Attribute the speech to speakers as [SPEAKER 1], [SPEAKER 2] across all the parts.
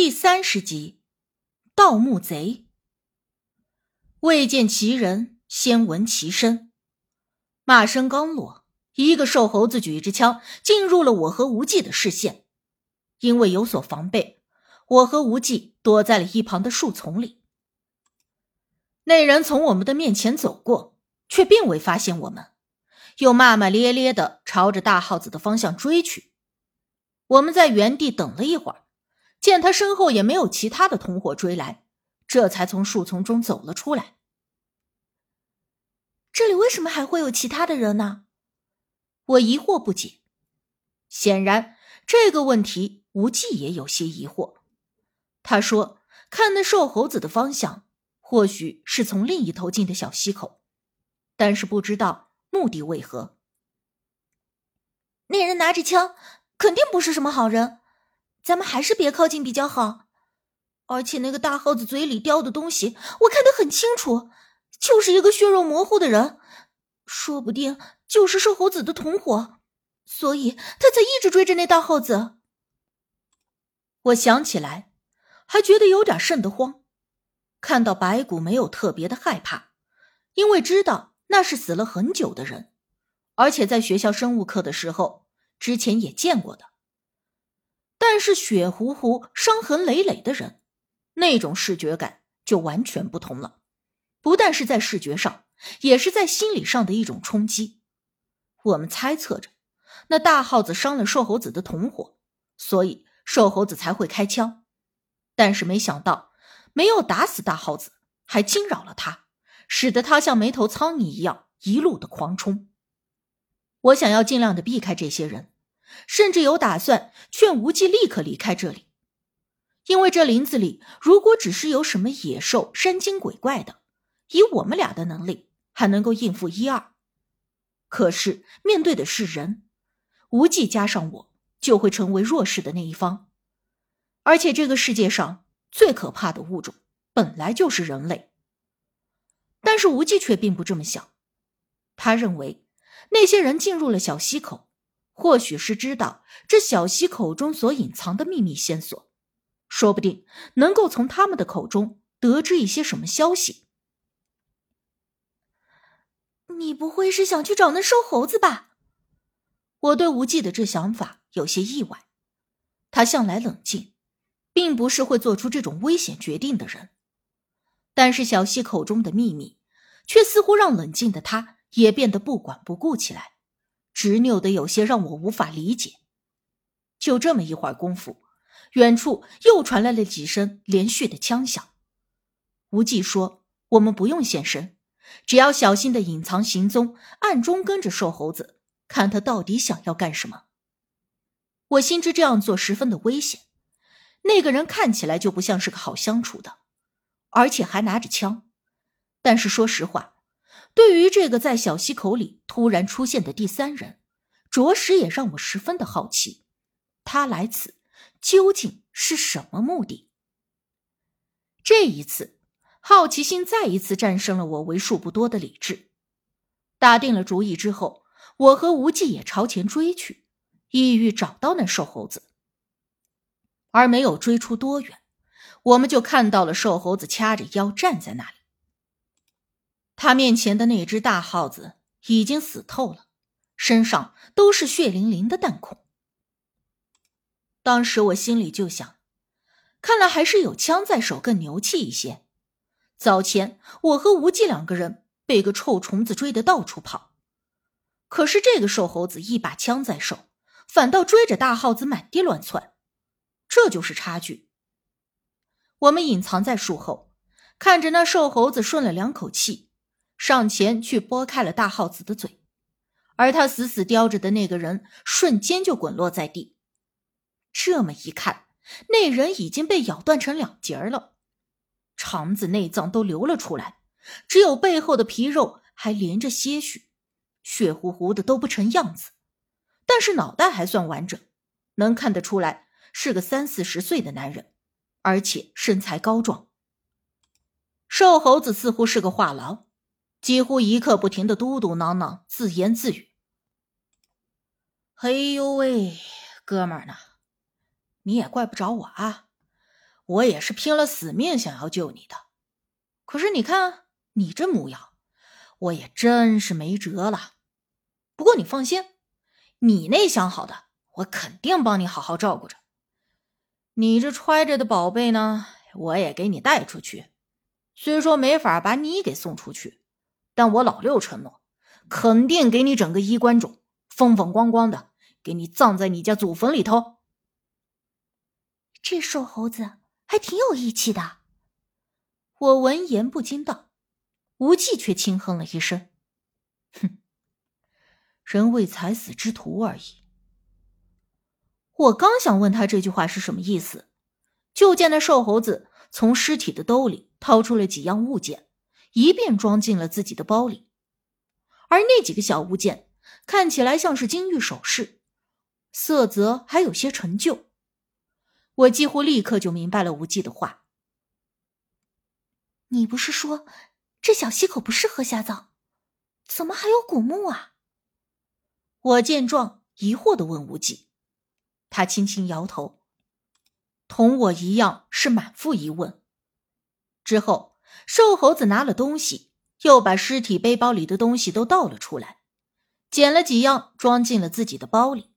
[SPEAKER 1] 第三十集，盗墓贼。未见其人，先闻其声。骂声刚落，一个瘦猴子举着枪进入了我和无忌的视线。因为有所防备，我和无忌躲在了一旁的树丛里。那人从我们的面前走过，却并未发现我们，又骂骂咧咧的朝着大耗子的方向追去。我们在原地等了一会儿。见他身后也没有其他的同伙追来，这才从树丛中走了出来。
[SPEAKER 2] 这里为什么还会有其他的人呢？
[SPEAKER 1] 我疑惑不解。显然，这个问题无忌也有些疑惑。他说：“看那瘦猴子的方向，或许是从另一头进的小溪口，但是不知道目的为何。
[SPEAKER 2] 那人拿着枪，肯定不是什么好人。”咱们还是别靠近比较好，而且那个大耗子嘴里叼的东西，我看得很清楚，就是一个血肉模糊的人，说不定就是瘦猴子的同伙，所以他才一直追着那大耗子。
[SPEAKER 1] 我想起来，还觉得有点瘆得慌。看到白骨没有特别的害怕，因为知道那是死了很久的人，而且在学校生物课的时候之前也见过的。但是血糊糊、伤痕累累的人，那种视觉感就完全不同了。不但是在视觉上，也是在心理上的一种冲击。我们猜测着，那大耗子伤了瘦猴子的同伙，所以瘦猴子才会开枪。但是没想到，没有打死大耗子，还惊扰了他，使得他像没头苍蝇一样一路的狂冲。我想要尽量的避开这些人。甚至有打算劝无忌立刻离开这里，因为这林子里如果只是有什么野兽、山精鬼怪的，以我们俩的能力还能够应付一二。可是面对的是人，无忌加上我就会成为弱势的那一方。而且这个世界上最可怕的物种本来就是人类。但是无忌却并不这么想，他认为那些人进入了小溪口。或许是知道这小溪口中所隐藏的秘密线索，说不定能够从他们的口中得知一些什么消息。
[SPEAKER 2] 你不会是想去找那瘦猴子吧？
[SPEAKER 1] 我对无忌的这想法有些意外。他向来冷静，并不是会做出这种危险决定的人。但是小溪口中的秘密，却似乎让冷静的他也变得不管不顾起来。执拗的有些让我无法理解。就这么一会儿功夫，远处又传来了几声连续的枪响。无忌说：“我们不用现身，只要小心的隐藏行踪，暗中跟着瘦猴子，看他到底想要干什么。”我心知这样做十分的危险。那个人看起来就不像是个好相处的，而且还拿着枪。但是说实话。对于这个在小溪口里突然出现的第三人，着实也让我十分的好奇。他来此究竟是什么目的？这一次，好奇心再一次战胜了我为数不多的理智。打定了主意之后，我和无忌也朝前追去，意欲找到那瘦猴子。而没有追出多远，我们就看到了瘦猴子掐着腰站在那里。他面前的那只大耗子已经死透了，身上都是血淋淋的弹孔。当时我心里就想，看来还是有枪在手更牛气一些。早前我和无忌两个人被个臭虫子追得到处跑，可是这个瘦猴子一把枪在手，反倒追着大耗子满地乱窜，这就是差距。我们隐藏在树后，看着那瘦猴子顺了两口气。上前去拨开了大耗子的嘴，而他死死叼着的那个人瞬间就滚落在地。这么一看，那人已经被咬断成两截了，肠子、内脏都流了出来，只有背后的皮肉还连着些许，血乎乎的都不成样子。但是脑袋还算完整，能看得出来是个三四十岁的男人，而且身材高壮。瘦猴子似乎是个话痨。几乎一刻不停的嘟嘟囔囔，自言自语：“哎呦喂，哥们儿呢？你也怪不着我啊！我也是拼了死命想要救你的。可是你看你这模样，我也真是没辙了。不过你放心，你那想好的，我肯定帮你好好照顾着。你这揣着的宝贝呢，我也给你带出去。虽说没法把你给送出去，但我老六承诺，肯定给你整个衣冠冢，风风光光的，给你葬在你家祖坟里头。
[SPEAKER 2] 这瘦猴子还挺有义气的。
[SPEAKER 1] 我闻言不禁道，无忌却轻哼了一声：“哼，人为财死之徒而已。”我刚想问他这句话是什么意思，就见那瘦猴子从尸体的兜里掏出了几样物件，一并装进了自己的包里。而那几个小物件看起来像是金玉首饰，色泽还有些陈旧。我几乎立刻就明白了无忌的话。
[SPEAKER 2] 你不是说这小溪口不适合下葬，怎么还有古墓啊？
[SPEAKER 1] 我见状，疑惑的问无忌，他轻轻摇头，同我一样是满腹疑问。之后，瘦猴子拿了东西，又把尸体背包里的东西都倒了出来，捡了几样装进了自己的包里，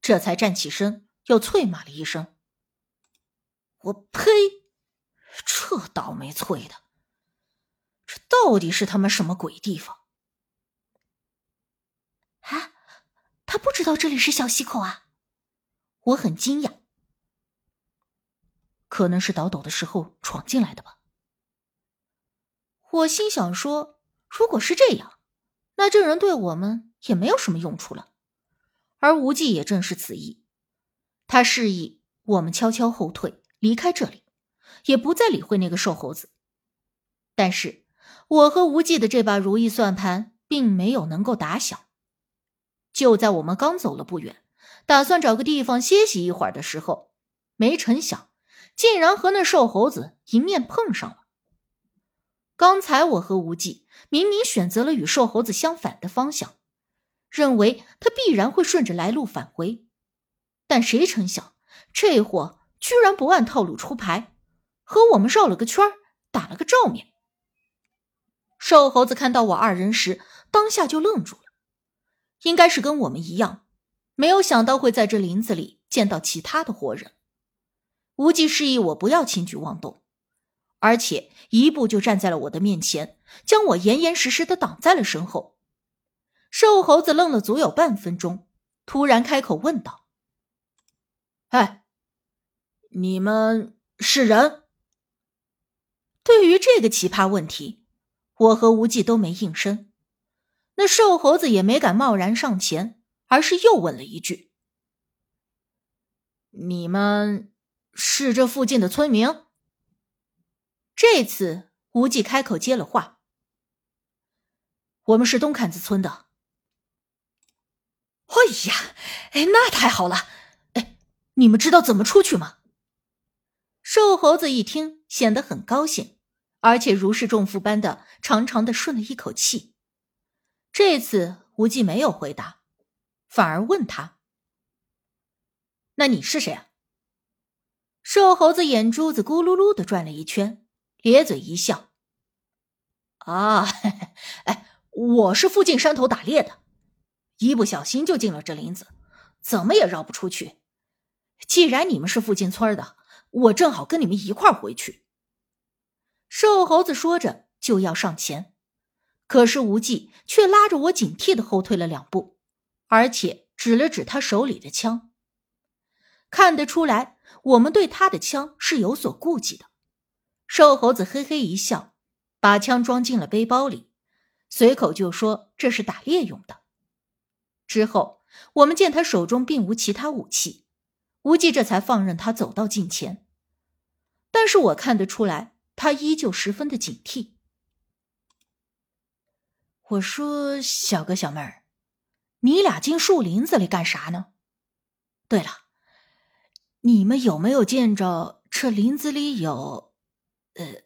[SPEAKER 1] 这才站起身，又啐骂了一声：“我呸！这倒霉催的！”这到底是他妈什么鬼地方？
[SPEAKER 2] 啊，他不知道这里是小溪口啊！
[SPEAKER 1] 我很惊讶，可能是倒斗的时候闯进来的吧。我心想说，如果是这样，那这人对我们也没有什么用处了。而无忌也正是此意，他示意我们悄悄后退，离开这里，也不再理会那个瘦猴子。但是。我和无忌的这把如意算盘并没有能够打响。就在我们刚走了不远，打算找个地方歇息一会儿的时候，没成想，竟然和那瘦猴子迎面碰上了。刚才我和无忌明明选择了与瘦猴子相反的方向，认为他必然会顺着来路返回，但谁成想，这货居然不按套路出牌，和我们绕了个圈打了个照面。瘦猴子看到我二人时，当下就愣住了，应该是跟我们一样，没有想到会在这林子里见到其他的活人。无忌示意我不要轻举妄动，而且一步就站在了我的面前，将我严严实实的挡在了身后。瘦猴子愣了足有半分钟，突然开口问道：“哎，你们是人？”对于这个奇葩问题。我和无忌都没应声，那瘦猴子也没敢贸然上前，而是又问了一句：“你们是这附近的村民？”这次无忌开口接了话：“我们是东坎子村的。”哎呀，哎，那太好了！哎，你们知道怎么出去吗？瘦猴子一听，显得很高兴。而且如释重负般的长长的顺了一口气。这次无忌没有回答，反而问他：“那你是谁啊？”瘦猴子眼珠子咕噜噜的转了一圈，咧嘴一笑：“啊，哎，我是附近山头打猎的，一不小心就进了这林子，怎么也绕不出去。既然你们是附近村的，我正好跟你们一块回去。”瘦猴子说着就要上前，可是无忌却拉着我警惕的后退了两步，而且指了指他手里的枪。看得出来，我们对他的枪是有所顾忌的。瘦猴子嘿嘿一笑，把枪装进了背包里，随口就说这是打猎用的。之后，我们见他手中并无其他武器，无忌这才放任他走到近前。但是我看得出来。他依旧十分的警惕。我说：“小哥小妹儿，你俩进树林子里干啥呢？对了，你们有没有见着这林子里有，呃，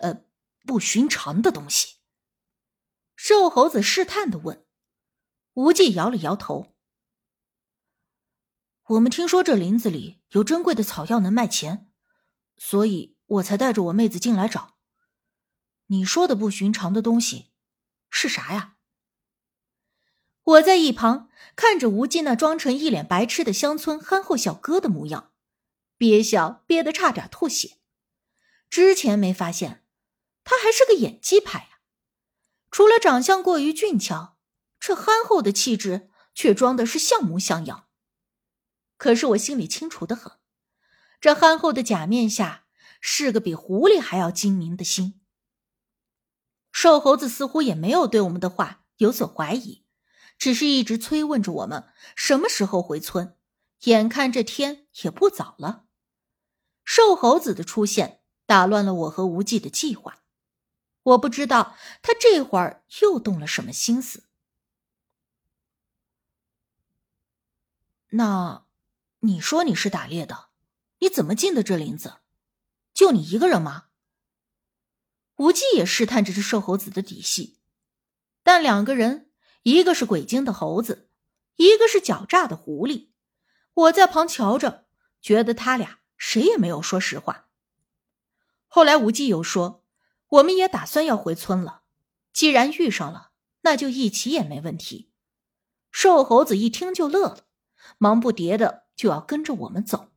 [SPEAKER 1] 呃，不寻常的东西？”瘦猴子试探的问。无忌摇了摇头。我们听说这林子里有珍贵的草药能卖钱。所以我才带着我妹子进来找。你说的不寻常的东西是啥呀？
[SPEAKER 2] 我在一旁看着无忌那装成一脸白痴的乡村憨厚小哥的模样，憋笑憋得差点吐血。之前没发现，他还是个演技派啊！除了长相过于俊俏，这憨厚的气质却装的是像模像样。可是我心里清楚的很，这憨厚的假面下是个比狐狸还要精明的心。瘦猴子似乎也没有对我们的话有所怀疑，只是一直催问着我们什么时候回村。眼看这天也不早了，瘦猴子的出现打乱了我和无忌的计划。我不知道他这会儿又动了什么心思。
[SPEAKER 1] 那，你说你是打猎的，你怎么进的这林子？就你一个人吗？
[SPEAKER 2] 无忌也试探着这瘦猴子的底细，但两个人，一个是鬼精的猴子，一个是狡诈的狐狸。我在旁瞧着，觉得他俩谁也没有说实话。后来无忌又说：“我们也打算要回村了，既然遇上了，那就一起也没问题。”瘦猴子一听就乐了，忙不迭的就要跟着我们走。